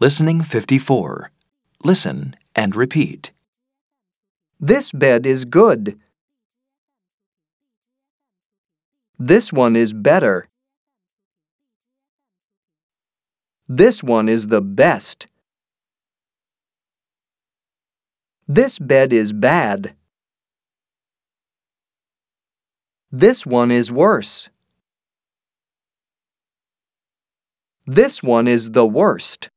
Listening 54. Listen and repeat. This bed is good. This one is better. This one is the best. This bed is bad. This one is worse. This one is the worst.